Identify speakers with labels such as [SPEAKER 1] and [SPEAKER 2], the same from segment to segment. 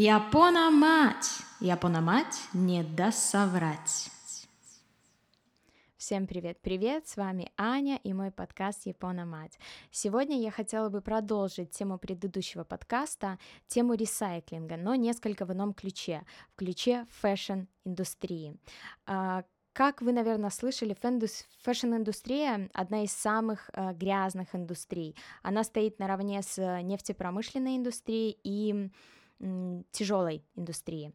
[SPEAKER 1] Япона-мать! Япона-мать не даст соврать.
[SPEAKER 2] Всем привет-привет, с вами Аня и мой подкаст Япона Мать. Сегодня я хотела бы продолжить тему предыдущего подкаста, тему ресайклинга, но несколько в ином ключе, в ключе fashion-индустрии. А, как вы, наверное, слышали, fashion-индустрия одна из самых э, грязных индустрий. Она стоит наравне с нефтепромышленной индустрией и тяжелой индустрии.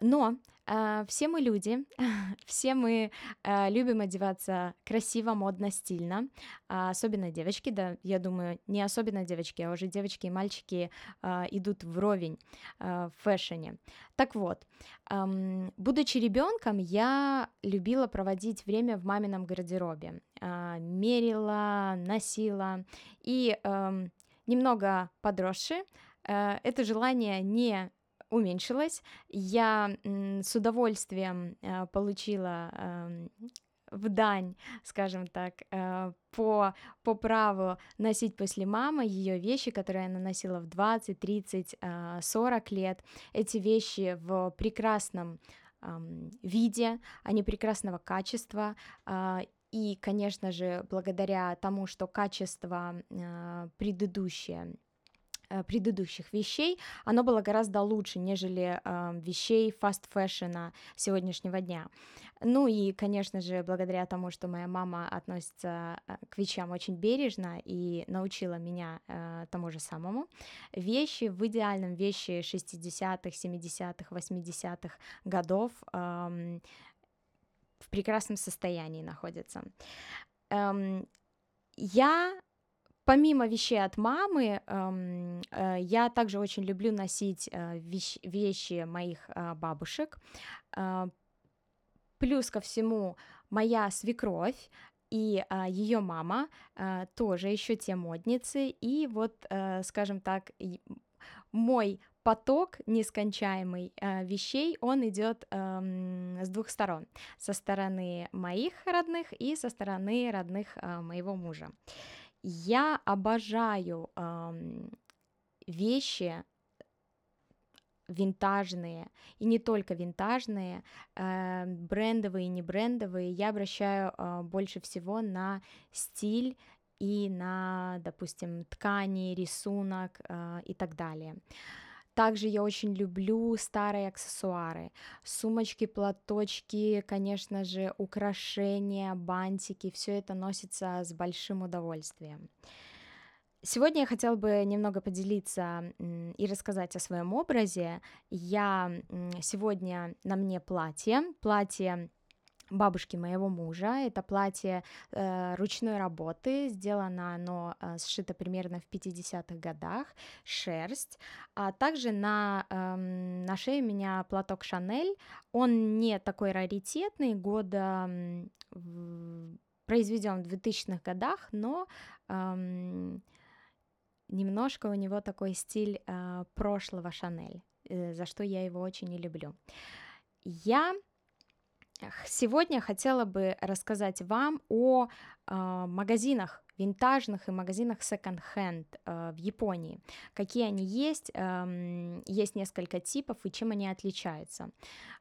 [SPEAKER 2] Но э, все мы люди, все мы э, любим одеваться красиво, модно, стильно, э, особенно девочки, да, я думаю, не особенно девочки, а уже девочки и мальчики э, идут вровень э, в фэшне. Так вот, э, будучи ребенком, я любила проводить время в мамином гардеробе, э, мерила, носила и э, немного подросши, это желание не уменьшилось. Я с удовольствием э, получила эм, в дань, скажем так, э, по, по праву носить после мамы ее вещи, которые она носила в 20, 30, 40 лет. Эти вещи в прекрасном виде, они прекрасного качества, и, конечно же, благодаря тому, что качество э, предыдущее Э, предыдущих вещей, оно было гораздо лучше, нежели э, вещей fast fashion а сегодняшнего дня. Ну и, конечно же, благодаря тому, что моя мама относится э, к вещам очень бережно и научила меня э, тому же самому, вещи в идеальном вещи 60-х, 70-х, 80-х годов э, в прекрасном состоянии находятся. Эм, я Помимо вещей от мамы, эм, э, я также очень люблю носить э, вещ- вещи моих э, бабушек. Э, плюс ко всему, моя свекровь и э, ее мама э, тоже еще те модницы. И вот, э, скажем так, мой поток нескончаемый э, вещей, он идет э, с двух сторон. Со стороны моих родных и со стороны родных э, моего мужа. Я обожаю эм, вещи винтажные, и не только винтажные, э, брендовые и не брендовые, я обращаю э, больше всего на стиль и на, допустим, ткани, рисунок э, и так далее. Также я очень люблю старые аксессуары, сумочки, платочки, конечно же, украшения, бантики, все это носится с большим удовольствием. Сегодня я хотела бы немного поделиться и рассказать о своем образе. Я сегодня на мне платье, платье бабушки моего мужа. Это платье э, ручной работы, сделано оно, э, сшито примерно в 50-х годах, шерсть. А также на, э, на шее у меня платок Шанель, он не такой раритетный, года э, произведен в 2000-х годах, но э, немножко у него такой стиль э, прошлого Шанель, э, за что я его очень и люблю. Я Сегодня хотела бы рассказать вам о э, магазинах винтажных и магазинах second-hand э, в Японии. Какие они есть, э, есть несколько типов и чем они отличаются.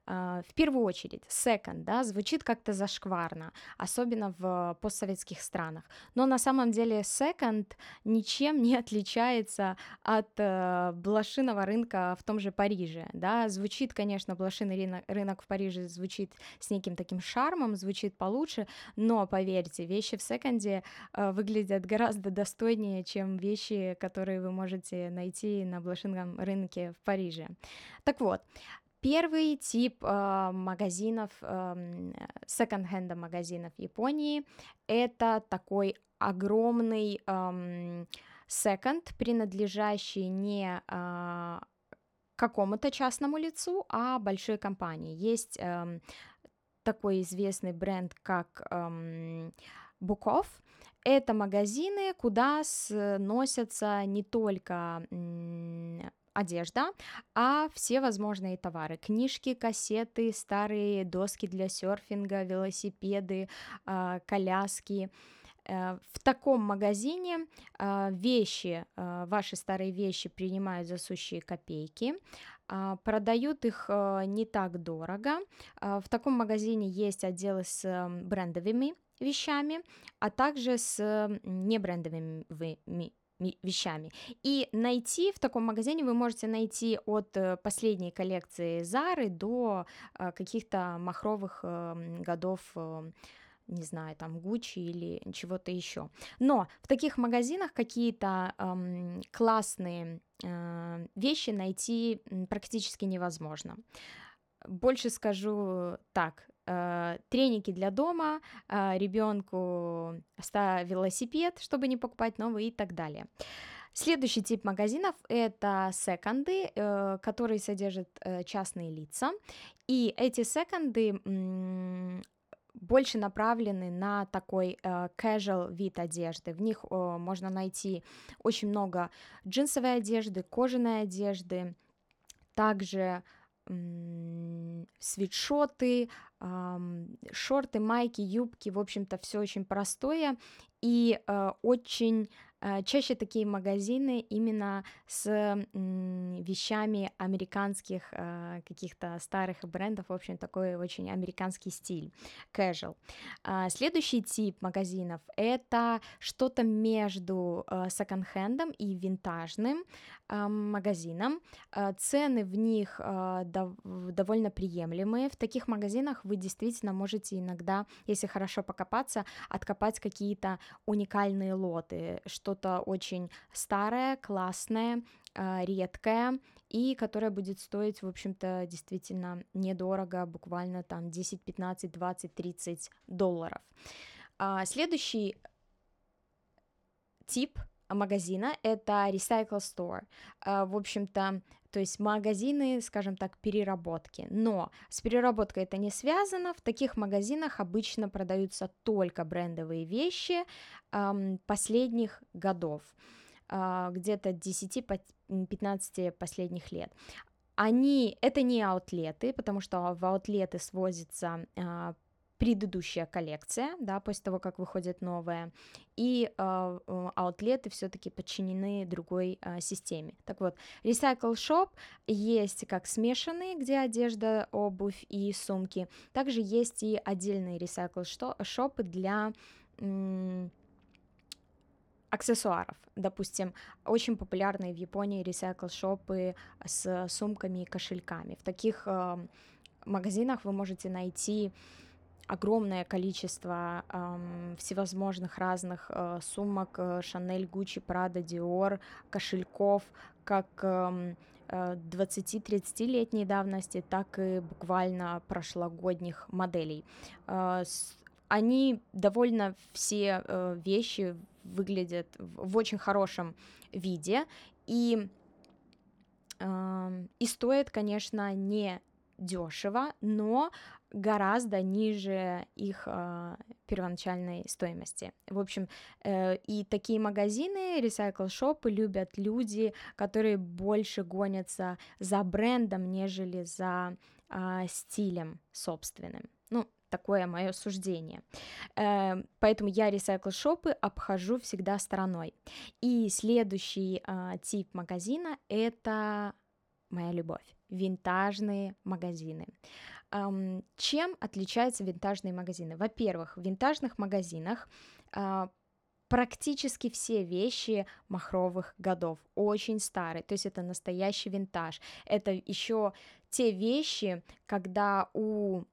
[SPEAKER 2] Э, в первую очередь, second, да, звучит как-то зашкварно, особенно в постсоветских странах, но на самом деле second ничем не отличается от э, блошиного рынка в том же Париже, да, звучит, конечно, блошиный рынок, рынок в Париже звучит с неким таким шармом, звучит получше, но поверьте, вещи в секонде э, выглядят гораздо достойнее, чем вещи, которые вы можете найти на блошином рынке в Париже. Так вот, Первый тип э, магазинов, э, секонд-хенда магазинов Японии, это такой огромный э, секонд, принадлежащий не э, какому-то частному лицу, а большой компании. Есть э, такой известный бренд, как э, Буков. Это магазины, куда сносятся не только одежда, а все возможные товары. Книжки, кассеты, старые доски для серфинга, велосипеды, а, коляски. Э, в таком магазине а, вещи, а, ваши старые вещи принимают за сущие копейки, продают их э, не так дорого. В таком магазине есть отделы с эм, брендовыми вещами, а также с небрендовыми вещами. И найти в таком магазине вы можете найти от э, последней коллекции Зары до э, каких-то махровых эм, годов эм, не знаю, там Гуччи или чего-то еще. Но в таких магазинах какие-то эм, классные э, вещи найти практически невозможно. Больше скажу так, э, треники для дома, э, ребенку велосипед, чтобы не покупать новый и так далее. Следующий тип магазинов это секонды, э, которые содержат э, частные лица. И эти секонды больше направлены на такой э, casual вид одежды. В них э, можно найти очень много джинсовой одежды, кожаной одежды, также свитшоты, шорты, майки, юбки, в общем-то, все очень простое. И э, очень чаще такие магазины именно с вещами американских э, каких-то старых брендов, в общем, такой очень американский стиль, casual. А, следующий тип магазинов — это что-то между э, секонд-хендом и винтажным магазином. Цены в них довольно приемлемые. В таких магазинах вы действительно можете иногда, если хорошо покопаться, откопать какие-то уникальные лоты, что что-то очень старое, классное, а, редкое, и которое будет стоить, в общем-то, действительно недорого, буквально там 10, 15, 20, 30 долларов. А, следующий тип магазина это Recycle Store. А, в общем-то, то есть магазины, скажем так, переработки. Но с переработкой это не связано. В таких магазинах обычно продаются только брендовые вещи эм, последних годов, э, где-то 10-15 последних лет они, это не аутлеты, потому что в аутлеты свозится э, предыдущая коллекция, да, после того, как выходит новая, и э, аутлеты все-таки подчинены другой э, системе. Так вот, Recycle Shop есть как смешанные, где одежда, обувь и сумки, также есть и отдельные Recycle Shop для аксессуаров. Допустим, очень популярные в Японии ресайкл-шопы с сумками и кошельками. В таких э, магазинах вы можете найти огромное количество эм, всевозможных разных э, сумок Шанель, Гуччи, Прада, Диор, кошельков, как эм, 20-30-летней э, давности, так и буквально прошлогодних моделей. Э, они довольно все э, вещи выглядят в, в очень хорошем виде и э, и стоят, конечно, не дешево, но гораздо ниже их э, первоначальной стоимости. В общем, э, и такие магазины, recycle-шопы любят люди, которые больше гонятся за брендом, нежели за э, стилем собственным. Ну, такое мое суждение. Э, поэтому я recycle-шопы обхожу всегда стороной. И следующий э, тип магазина — это моя любовь винтажные магазины. Чем отличаются винтажные магазины? Во-первых, в винтажных магазинах а, практически все вещи махровых годов, очень старые, то есть это настоящий винтаж. Это еще те вещи, когда у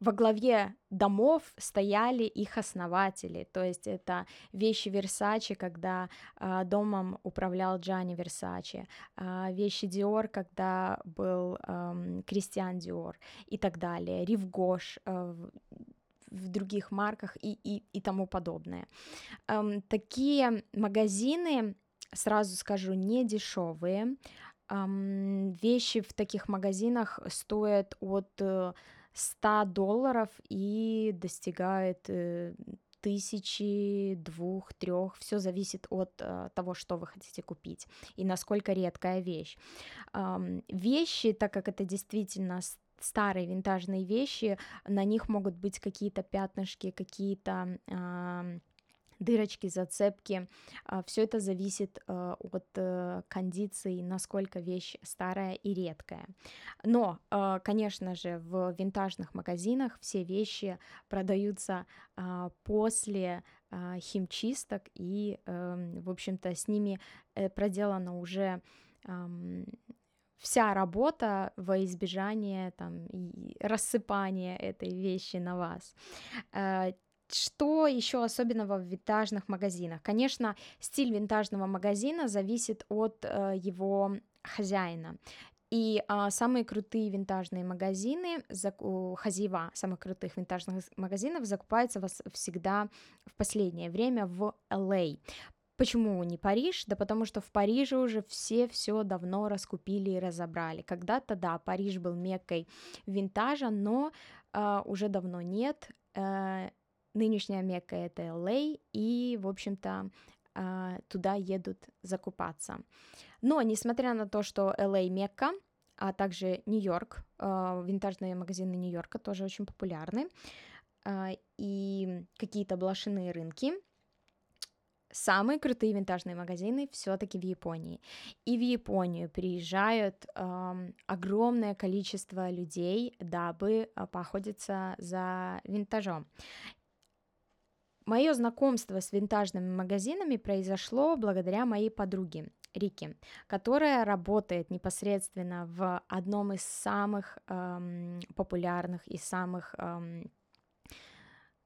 [SPEAKER 2] во главе домов стояли их основатели, то есть это вещи Версачи, когда э, домом управлял Джанни Версачи, э, вещи Диор, когда был э, Кристиан Диор и так далее, Ривгош э, в других марках и, и, и тому подобное. Эм, такие магазины, сразу скажу, не дешевые. Эм, вещи в таких магазинах стоят от 100 долларов и достигает э, тысячи, двух, трех, все зависит от э, того, что вы хотите купить и насколько редкая вещь. Эм, вещи, так как это действительно старые винтажные вещи, на них могут быть какие-то пятнышки, какие-то э, дырочки, зацепки. А, Все это зависит э, от э, кондиции, насколько вещь старая и редкая. Но, э, конечно же, в винтажных магазинах все вещи продаются а, после а, химчисток, и, эм, в общем-то, с ними проделана уже вся работа во избежание там, рассыпания этой вещи на вас. Что еще особенного в винтажных магазинах? Конечно, стиль винтажного магазина зависит от э, его хозяина. И а, самые крутые винтажные магазины, заку, хозяева самых крутых винтажных магазинов закупаются вас всегда в последнее время в LA. А. Почему не Париж? Да потому что в Париже уже все все давно раскупили и разобрали. Когда-то, да, Париж был меккой винтажа, но э, уже давно нет. Э, нынешняя Мекка это LA, и, в общем-то, а, туда едут закупаться. Но, несмотря на то, что LA Мекка, а также Нью-Йорк, а, винтажные магазины Нью-Йорка тоже очень популярны, а, и какие-то блошиные рынки, самые крутые винтажные магазины все-таки в Японии. И в Японию приезжают э, огромное количество людей, дабы поохотиться за винтажом. Мое знакомство с винтажными магазинами произошло благодаря моей подруге Рики, которая работает непосредственно в одном из самых эм, популярных и самых эм,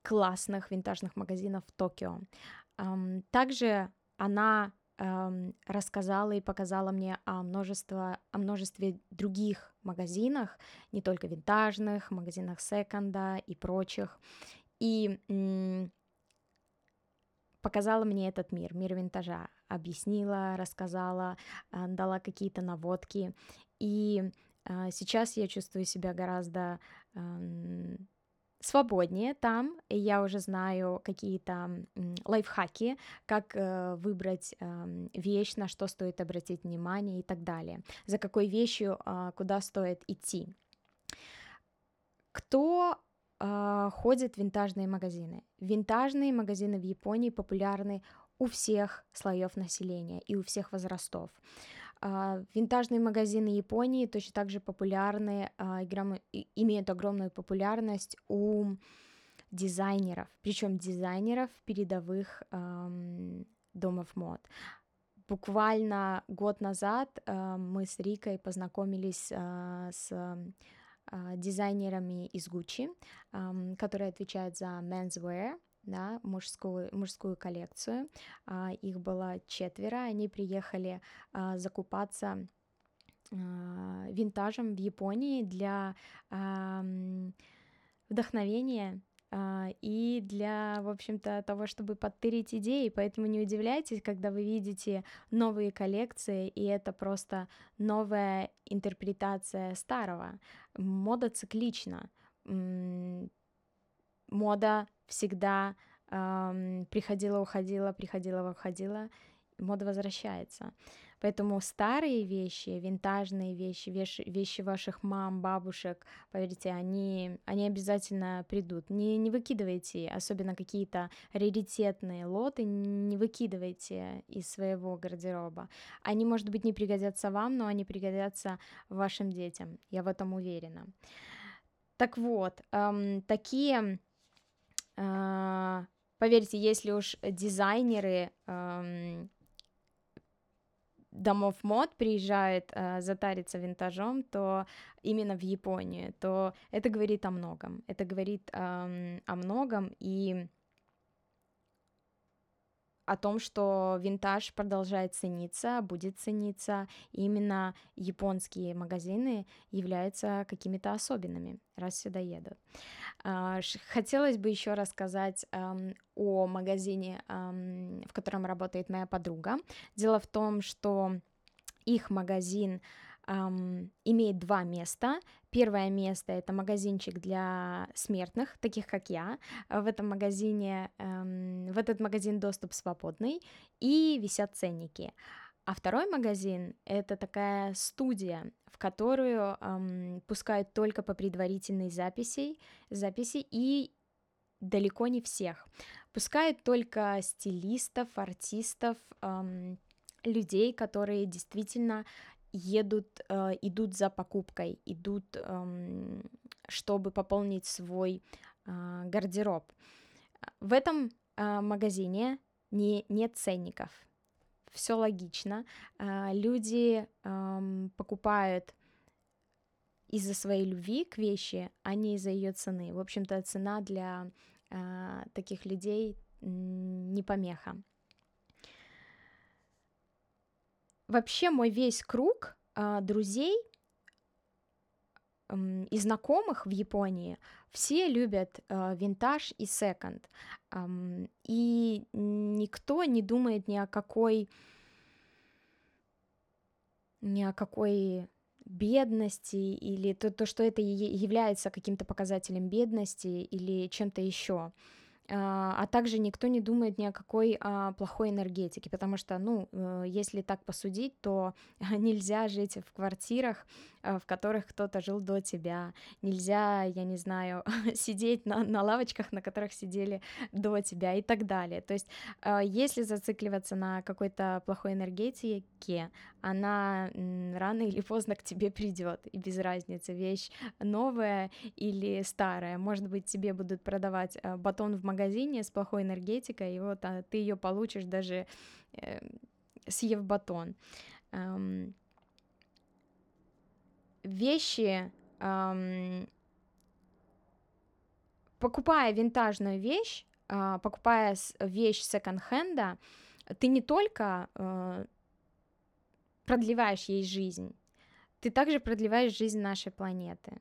[SPEAKER 2] классных винтажных магазинов в Токио. Эм, также она эм, рассказала и показала мне о, множестве, о множестве других магазинах, не только винтажных, магазинах секонда и прочих. И показала мне этот мир, мир винтажа, объяснила, рассказала, а, дала какие-то наводки. И а, сейчас я чувствую себя гораздо свободнее там, и я уже знаю какие-то лайфхаки, как э, выбрать вещь, на что стоит обратить внимание и так далее, за какой вещью а, куда стоит идти. Кто э, ходят винтажные магазины. Винтажные магазины в Японии популярны у всех слоев населения и у всех возрастов. Uh, винтажные магазины Японии точно так же популярны, играм, имеют огромную популярность у дизайнеров, причем дизайнеров передовых um, домов мод. Буквально год назад uh, мы с Рикой познакомились с а, дизайнерами из Gucci, которые отвечают за menswear, да, мужскую, мужскую коллекцию. А, их было четверо, они приехали а, закупаться винтажем в Японии для вдохновения а, и для, в общем-то, того, чтобы подтырить идеи, поэтому не удивляйтесь, когда вы видите новые коллекции, и это просто новая интерпретация старого. Мода циклична. Мода всегда приходила, уходила, приходила, уходила, мода возвращается. Поэтому старые вещи, винтажные вещи, вещи, вещи ваших мам, бабушек, поверьте, они, они обязательно придут. Не, не выкидывайте, особенно какие-то раритетные лоты, не выкидывайте из своего гардероба. Они, может быть, не пригодятся вам, но они пригодятся вашим детям. Я в этом уверена. Так вот, эм, такие Uh, поверьте, если уж дизайнеры эм, домов мод приезжает э, затариться винтажом, то именно в Японию, то это говорит о многом. Это говорит э, о многом и о том, что винтаж продолжает цениться, будет цениться, именно японские магазины являются какими-то особенными, раз сюда едут. А, хотелось бы еще рассказать о магазине, в котором работает моя подруга. Дело в том, что их магазин эм, имеет два места. Первое место это магазинчик для смертных, таких как я. В этом магазине, эм, в этот магазин доступ свободный и висят ценники. А второй магазин это такая студия, в которую эм, пускают только по предварительной записи, записи и далеко не всех. пускает только стилистов, артистов, эм, людей, которые действительно едут, э, идут за покупкой, идут, эм, чтобы пополнить свой э, гардероб. В этом э, магазине не, нет ценников. Все логично. Э, люди э, покупают из-за своей любви к вещи, а не из-за ее цены. В общем-то, цена для э, таких людей не помеха. Вообще мой весь круг э, друзей э, и знакомых в Японии все любят э, винтаж и секонд, э, и никто не думает ни о какой ни о какой бедности или то, то что это является каким-то показателем бедности или чем-то еще. А, а также никто не думает ни о какой а, плохой энергетике, потому что, ну, э, если так посудить, то нельзя жить в квартирах, в которых кто-то жил до тебя, нельзя, я не знаю, сидеть на, на лавочках, на которых сидели до тебя и так далее. То есть, если зацикливаться на какой-то плохой энергетике, она рано или поздно к тебе придет, и без разницы, вещь новая или старая. Может быть, тебе будут продавать батон в магазине, магазине с плохой энергетикой, и вот а, ты ее получишь даже э, съев батон. Эм, вещи, эм, покупая винтажную вещь, э, покупая вещь секонд-хенда, ты не только э, продлеваешь ей жизнь, ты также продлеваешь жизнь нашей планеты.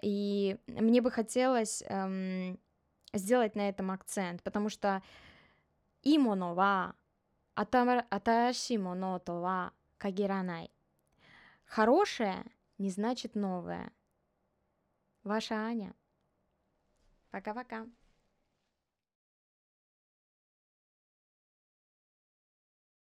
[SPEAKER 2] И мне бы хотелось эм, сделать на этом акцент, потому что имоно ва атараши моно то кагиранай. Хорошее не значит новое. Ваша Аня. Пока-пока.